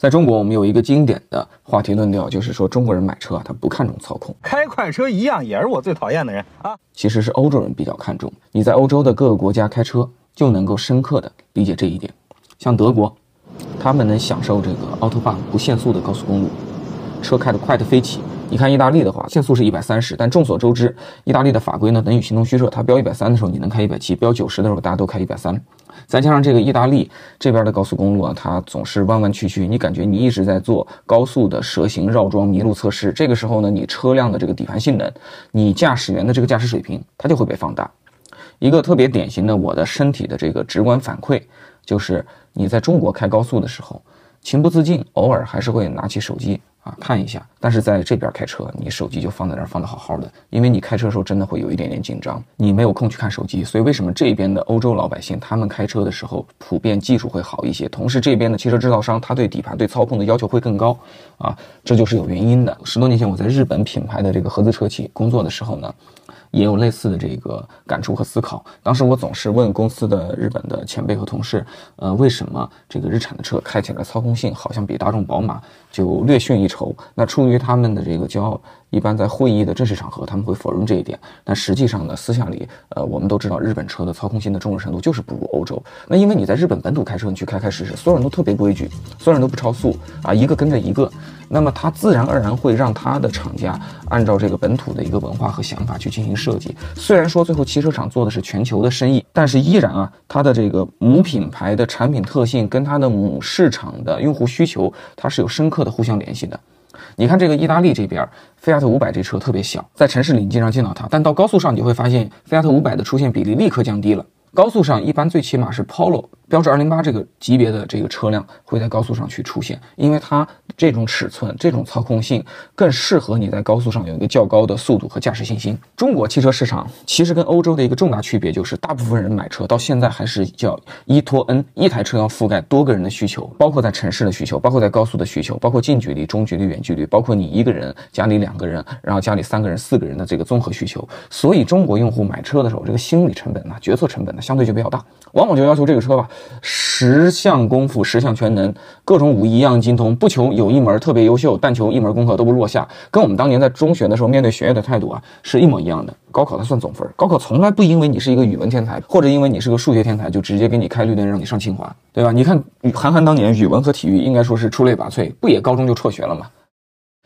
在中国，我们有一个经典的话题论调，就是说中国人买车啊，他不看重操控，开快车一样也是我最讨厌的人啊。其实是欧洲人比较看重。你在欧洲的各个国家开车，就能够深刻的理解这一点。像德国，他们能享受这个 Autobahn 不限速的高速公路，车开得快得飞起。你看意大利的话，限速是一百三十，但众所周知，意大利的法规呢等于形同虚设，它标一百三的时候你能开一百七，标九十的时候大家都开一百三。再加上这个意大利这边的高速公路啊，它总是弯弯曲曲，你感觉你一直在做高速的蛇形绕桩麋鹿测试。这个时候呢，你车辆的这个底盘性能，你驾驶员的这个驾驶水平，它就会被放大。一个特别典型的我的身体的这个直观反馈，就是你在中国开高速的时候，情不自禁，偶尔还是会拿起手机。啊，看一下，但是在这边开车，你手机就放在那儿，放的好好的，因为你开车的时候真的会有一点点紧张，你没有空去看手机，所以为什么这边的欧洲老百姓他们开车的时候普遍技术会好一些，同时这边的汽车制造商他对底盘对操控的要求会更高，啊，这就是有原因的。十多年前我在日本品牌的这个合资车企工作的时候呢。也有类似的这个感触和思考。当时我总是问公司的日本的前辈和同事，呃，为什么这个日产的车开起来操控性好像比大众、宝马就略逊一筹？那出于他们的这个骄傲。一般在会议的正式场合，他们会否认这一点。但实际上呢，私下里，呃，我们都知道日本车的操控性的重视程度就是不如欧洲。那因为你在日本本土开车，你去开开试试，所有人都特别规矩，所有人都不超速啊，一个跟着一个。那么它自然而然会让它的厂家按照这个本土的一个文化和想法去进行设计。虽然说最后汽车厂做的是全球的生意，但是依然啊，它的这个母品牌的产品特性跟它的母市场的用户需求，它是有深刻的互相联系的。你看这个意大利这边，菲亚特五百这车特别小，在城市里你经常见到它，但到高速上你会发现，菲亚特五百的出现比例立刻降低了。高速上一般最起码是 Polo。标致二零八这个级别的这个车辆会在高速上去出现，因为它这种尺寸、这种操控性更适合你在高速上有一个较高的速度和驾驶信心。中国汽车市场其实跟欧洲的一个重大区别就是，大部分人买车到现在还是叫一拖 N，一台车要覆盖多个人的需求，包括在城市的需求，包括在高速的需求，包括近距离、中距离、远距离，包括你一个人、家里两个人，然后家里三个人、四个人的这个综合需求。所以中国用户买车的时候，这个心理成本呢、决策成本呢，相对就比较大，往往就要求这个车吧。十项功夫，十项全能，各种武艺一样精通，不求有一门特别优秀，但求一门功课都不落下。跟我们当年在中学的时候面对学业的态度啊，是一模一样的。高考它算总分，高考从来不因为你是一个语文天才，或者因为你是个数学天才，就直接给你开绿灯让你上清华，对吧？你看韩寒当年语文和体育应该说是出类拔萃，不也高中就辍学了吗？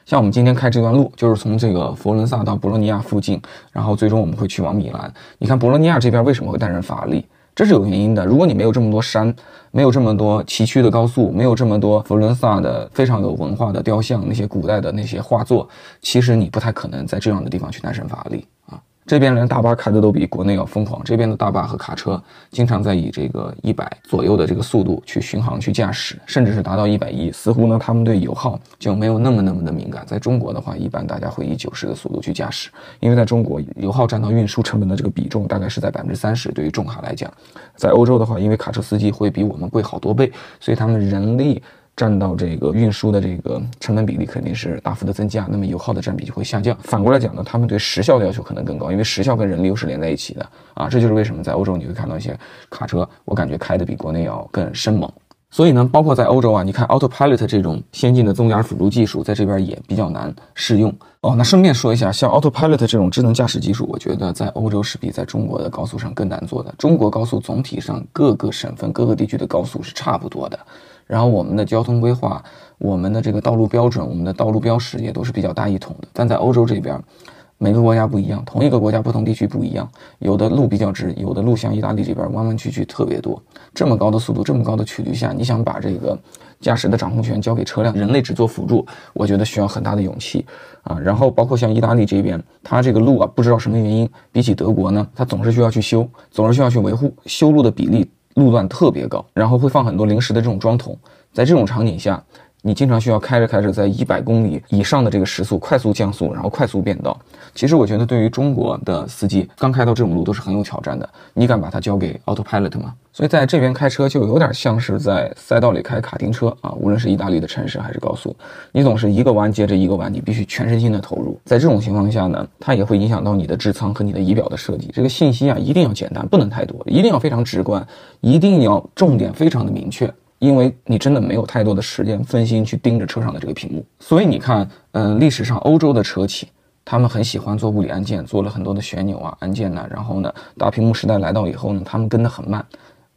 像我们今天开这段路，就是从这个佛伦萨到博洛尼亚附近，然后最终我们会去往米兰。你看博洛尼亚这边为什么会诞生法拉利？这是有原因的。如果你没有这么多山，没有这么多崎岖的高速，没有这么多佛罗伦萨的非常有文化的雕像，那些古代的那些画作，其实你不太可能在这样的地方去诞生法拉利啊。这边连大巴开的都比国内要疯狂，这边的大巴和卡车经常在以这个一百左右的这个速度去巡航去驾驶，甚至是达到一百一。似乎呢，他们对油耗就没有那么那么的敏感。在中国的话，一般大家会以九十的速度去驾驶，因为在中国油耗占到运输成本的这个比重大概是在百分之三十。对于重卡来讲，在欧洲的话，因为卡车司机会比我们贵好多倍，所以他们人力。占到这个运输的这个成本比例肯定是大幅的增加，那么油耗的占比就会下降。反过来讲呢，他们对时效的要求可能更高，因为时效跟人力又是连在一起的啊。这就是为什么在欧洲你会看到一些卡车，我感觉开的比国内要更生猛。所以呢，包括在欧洲啊，你看 Autopilot 这种先进的中驾驶辅助技术，在这边也比较难适用哦。那顺便说一下，像 Autopilot 这种智能驾驶技术，我觉得在欧洲是比在中国的高速上更难做的。中国高速总体上各个省份、各个地区的高速是差不多的。然后我们的交通规划，我们的这个道路标准，我们的道路标识也都是比较大一统的。但在欧洲这边，每个国家不一样，同一个国家不同地区不一样，有的路比较直，有的路像意大利这边弯弯曲曲特别多。这么高的速度，这么高的曲率下，你想把这个驾驶的掌控权交给车辆，人类只做辅助，我觉得需要很大的勇气啊。然后包括像意大利这边，它这个路啊，不知道什么原因，比起德国呢，它总是需要去修，总是需要去维护，修路的比例。路段特别高，然后会放很多零食的这种装桶，在这种场景下。你经常需要开着开着，在一百公里以上的这个时速快速降速，然后快速变道。其实我觉得，对于中国的司机刚开到这种路都是很有挑战的。你敢把它交给 Autopilot 吗？所以在这边开车就有点像是在赛道里开卡丁车啊，无论是意大利的城市还是高速，你总是一个弯接着一个弯，你必须全身心的投入。在这种情况下呢，它也会影响到你的智舱和你的仪表的设计。这个信息啊，一定要简单，不能太多，一定要非常直观，一定要重点非常的明确。因为你真的没有太多的时间分心去盯着车上的这个屏幕。所以你看，嗯，历史上欧洲的车企，他们很喜欢做物理按键，做了很多的旋钮啊、按键呐。然后呢，大屏幕时代来到以后呢，他们跟得很慢。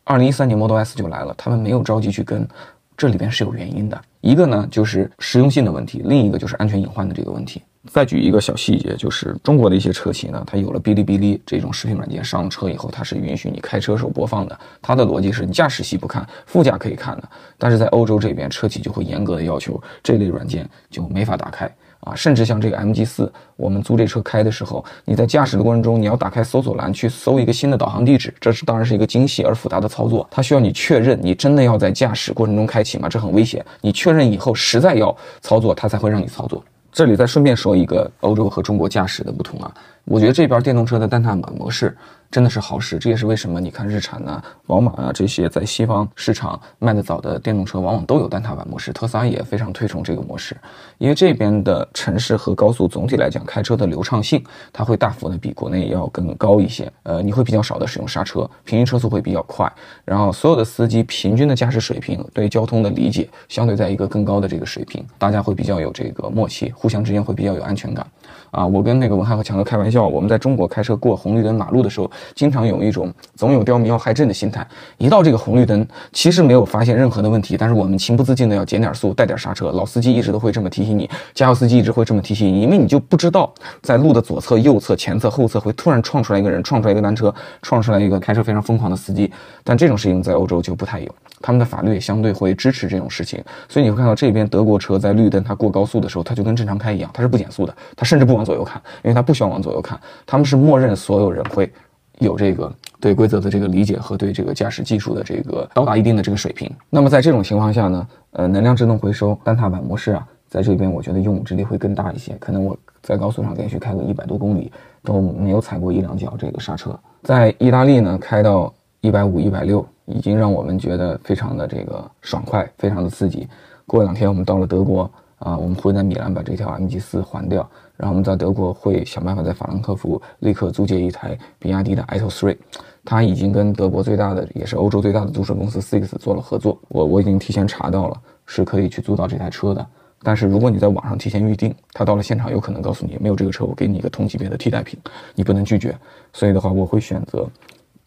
二零一三年 Model S 就来了，他们没有着急去跟。这里边是有原因的，一个呢就是实用性的问题，另一个就是安全隐患的这个问题。再举一个小细节，就是中国的一些车企呢，它有了哔哩哔哩这种视频软件上车以后，它是允许你开车时候播放的。它的逻辑是你驾驶席不看，副驾可以看的。但是在欧洲这边，车企就会严格的要求这类软件就没法打开。啊，甚至像这个 MG 四，我们租这车开的时候，你在驾驶的过程中，你要打开搜索栏去搜一个新的导航地址，这是当然是一个精细而复杂的操作，它需要你确认你真的要在驾驶过程中开启吗？这很危险。你确认以后实在要操作，它才会让你操作。这里再顺便说一个欧洲和中国驾驶的不同啊，我觉得这边电动车的单踏板模式。真的是好事，这也是为什么你看日产呐、宝马啊这些在西方市场卖得早的电动车，往往都有单踏板模式。特斯拉也非常推崇这个模式，因为这边的城市和高速总体来讲，开车的流畅性它会大幅的比国内要更高一些。呃，你会比较少的使用刹车，平均车速会比较快，然后所有的司机平均的驾驶水平对交通的理解相对在一个更高的这个水平，大家会比较有这个默契，互相之间会比较有安全感。啊，我跟那个文翰和强哥开玩笑，我们在中国开车过红绿灯马路的时候，经常有一种总有刁民要害朕的心态。一到这个红绿灯，其实没有发现任何的问题，但是我们情不自禁的要减点速，带点刹车。老司机一直都会这么提醒你，加油司机一直会这么提醒你，因为你就不知道在路的左侧、右侧、前侧、后侧会突然撞出来一个人，撞出来一个单车，撞出来一个开车非常疯狂的司机。但这种事情在欧洲就不太有，他们的法律也相对会支持这种事情。所以你会看到这边德国车在绿灯它过高速的时候，它就跟正常开一样，它是不减速的，它甚至不。往左右看，因为它不需要往左右看，看他们是默认所有人会有这个对规则的这个理解和对这个驾驶技术的这个到达一定的这个水平。那么在这种情况下呢，呃，能量自动回收单踏板模式啊，在这边我觉得用武之地会更大一些。可能我在高速上连续开个一百多公里都没有踩过一两脚这个刹车。在意大利呢，开到一百五、一百六，已经让我们觉得非常的这个爽快，非常的刺激。过两天我们到了德国。啊，我们会在米兰把这条 MG 四还掉，然后我们在德国会想办法在法兰克福立刻租借一台比亚迪的 i t o 3，它已经跟德国最大的也是欧洲最大的租车公司 Six 做了合作，我我已经提前查到了，是可以去租到这台车的。但是如果你在网上提前预定，他到了现场有可能告诉你没有这个车，我给你一个同级别的替代品，你不能拒绝。所以的话，我会选择。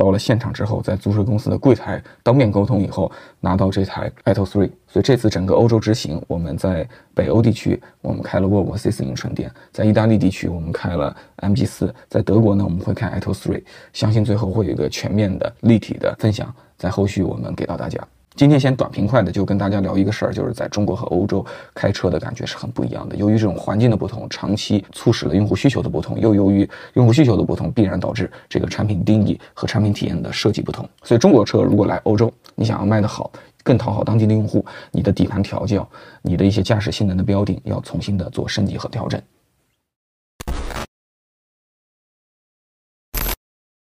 到了现场之后，在租车公司的柜台当面沟通以后，拿到这台 i t o 3。所以这次整个欧洲之行，我们在北欧地区我们开了沃尔沃 C40 纯电，在意大利地区我们开了 MG 四在德国呢我们会开 i t o 3。相信最后会有一个全面的立体的分享，在后续我们给到大家。今天先短平快的就跟大家聊一个事儿，就是在中国和欧洲开车的感觉是很不一样的。由于这种环境的不同，长期促使了用户需求的不同，又由于用户需求的不同，必然导致这个产品定义和产品体验的设计不同。所以中国车如果来欧洲，你想要卖得好，更讨好当地的用户，你的底盘调教，你的一些驾驶性能的标定要重新的做升级和调整。